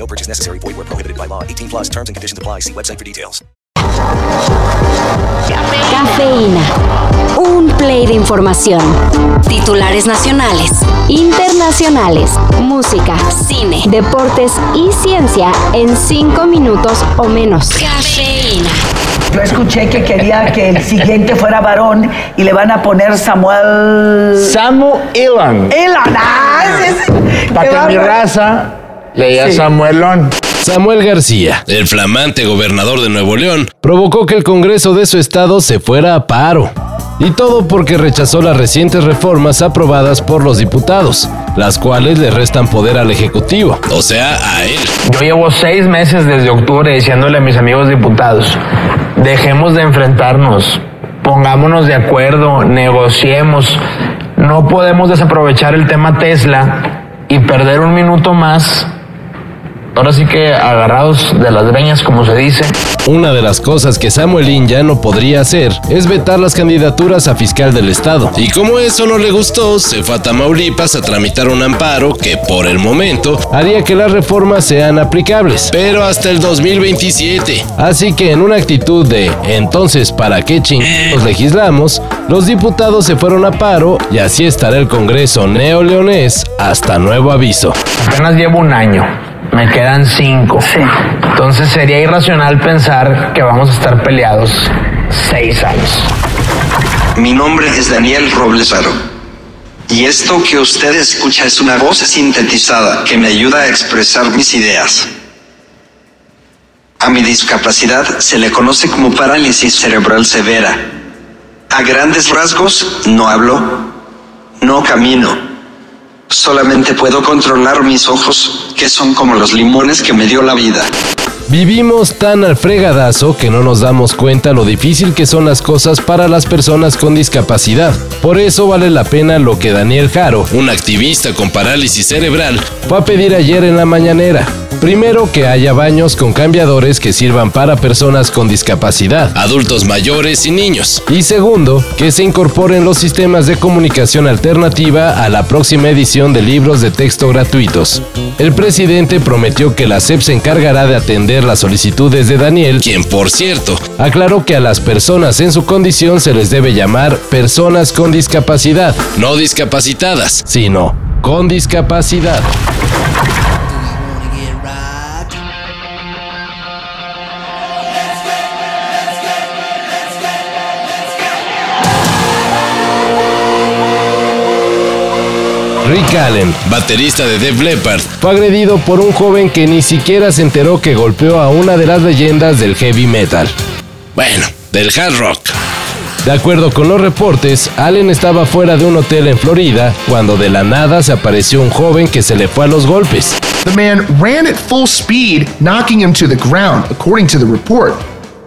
No purchase necessary. Void where prohibited by law. 18 plus terms and conditions apply. See website for details. Cafeína. Un play de información. Titulares nacionales, internacionales, música, cine, deportes y ciencia en cinco minutos o menos. Cafeína. Yo escuché que quería que el siguiente fuera varón y le van a poner Samuel. Samu Elan. Elan. Ah, ese es- Para que mi raza leía Sí. Samuelón. Samuel García, el flamante gobernador de Nuevo León, provocó que el Congreso de su estado se fuera a paro. Y todo porque rechazó las recientes reformas aprobadas por los diputados, las cuales le restan poder al Ejecutivo, o sea, a él. Yo llevo seis meses desde octubre diciéndole a mis amigos diputados, dejemos de enfrentarnos, pongámonos de acuerdo, negociemos. No podemos desaprovechar el tema Tesla y perder un minuto más. Ahora sí que agarrados de las greñas, como se dice. Una de las cosas que Samuelín ya no podría hacer es vetar las candidaturas a fiscal del estado. Y como eso no le gustó, se fue a Tamaulipas a tramitar un amparo que por el momento haría que las reformas sean aplicables, pero hasta el 2027. Así que en una actitud de entonces para qué chingados legislamos, los diputados se fueron a paro y así estará el Congreso neoleonés hasta nuevo aviso. Apenas llevo un año. Me quedan cinco. Entonces sería irracional pensar que vamos a estar peleados seis años. Mi nombre es Daniel Robles Aro. Y esto que usted escucha es una voz sintetizada que me ayuda a expresar mis ideas. A mi discapacidad se le conoce como parálisis cerebral severa. A grandes rasgos, no hablo, no camino. Solamente puedo controlar mis ojos, que son como los limones que me dio la vida. Vivimos tan al fregadazo que no nos damos cuenta lo difícil que son las cosas para las personas con discapacidad. Por eso vale la pena lo que Daniel Jaro, un activista con parálisis cerebral, fue a pedir ayer en la mañanera. Primero, que haya baños con cambiadores que sirvan para personas con discapacidad, adultos mayores y niños. Y segundo, que se incorporen los sistemas de comunicación alternativa a la próxima edición de libros de texto gratuitos. El presidente prometió que la SEP se encargará de atender las solicitudes de Daniel, quien por cierto aclaró que a las personas en su condición se les debe llamar personas con discapacidad, no discapacitadas, sino con discapacidad. Rick Allen, baterista de Def Leppard, fue agredido por un joven que ni siquiera se enteró que golpeó a una de las leyendas del heavy metal. Bueno, del hard rock. De acuerdo con los reportes, Allen estaba fuera de un hotel en Florida cuando de la nada se apareció un joven que se le fue a los golpes. The man ran at full speed, knocking him to the ground, according to the report.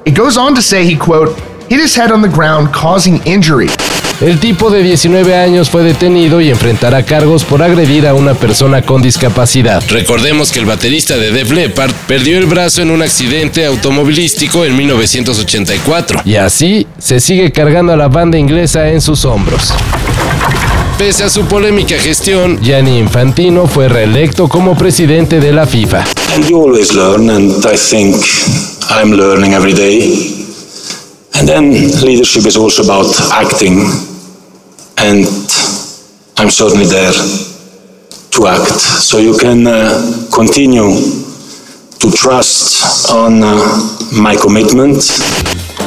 It goes on to say he, quote, hit his head on the ground, causing injury. El tipo de 19 años fue detenido y enfrentará cargos por agredir a una persona con discapacidad. Recordemos que el baterista de Def Leppard perdió el brazo en un accidente automovilístico en 1984 y así se sigue cargando a la banda inglesa en sus hombros. Pese a su polémica gestión, Gianni Infantino fue reelecto como presidente de la FIFA. And you always learn, and I think I'm learning every day. And then leadership is also about acting, and I'm certainly there to act. So you can uh, continue to trust on uh, my commitment.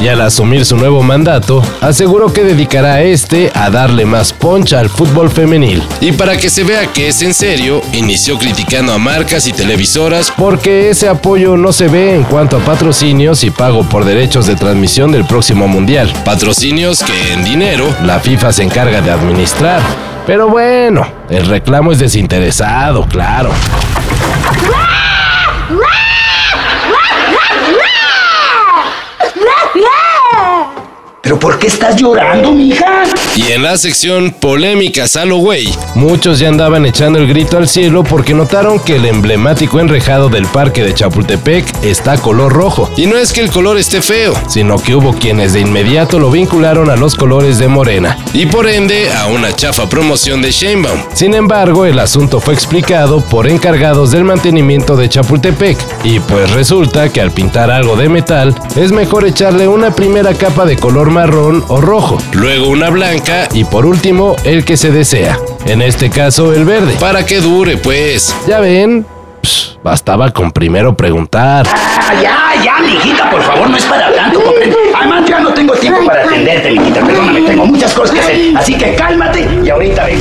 Y al asumir su nuevo mandato, aseguró que dedicará este a darle más poncha al fútbol femenil. Y para que se vea que es en serio, inició criticando a marcas y televisoras porque ese apoyo no se ve en cuanto a patrocinios y pago por derechos de transmisión del próximo mundial. Patrocinios que en dinero la FIFA se encarga de administrar. Pero bueno, el reclamo es desinteresado, claro. ¿Pero por qué estás llorando, mija? Y en la sección Polémicas a lo güey, muchos ya andaban echando el grito al cielo porque notaron que el emblemático enrejado del parque de Chapultepec está color rojo. Y no es que el color esté feo, sino que hubo quienes de inmediato lo vincularon a los colores de Morena y por ende a una chafa promoción de Sheinbaum. Sin embargo, el asunto fue explicado por encargados del mantenimiento de Chapultepec y pues resulta que al pintar algo de metal es mejor echarle una primera capa de color marrón o rojo, luego una blanca y por último el que se desea. En este caso el verde, para que dure pues. Ya ven, Psh, bastaba con primero preguntar. Ah, ya, ya, mijita, por favor, no es para tanto, comprende. Además, ya no tengo tiempo para atenderte, mijita, perdóname, tengo muchas cosas que hacer. Así que cálmate y ahorita ven.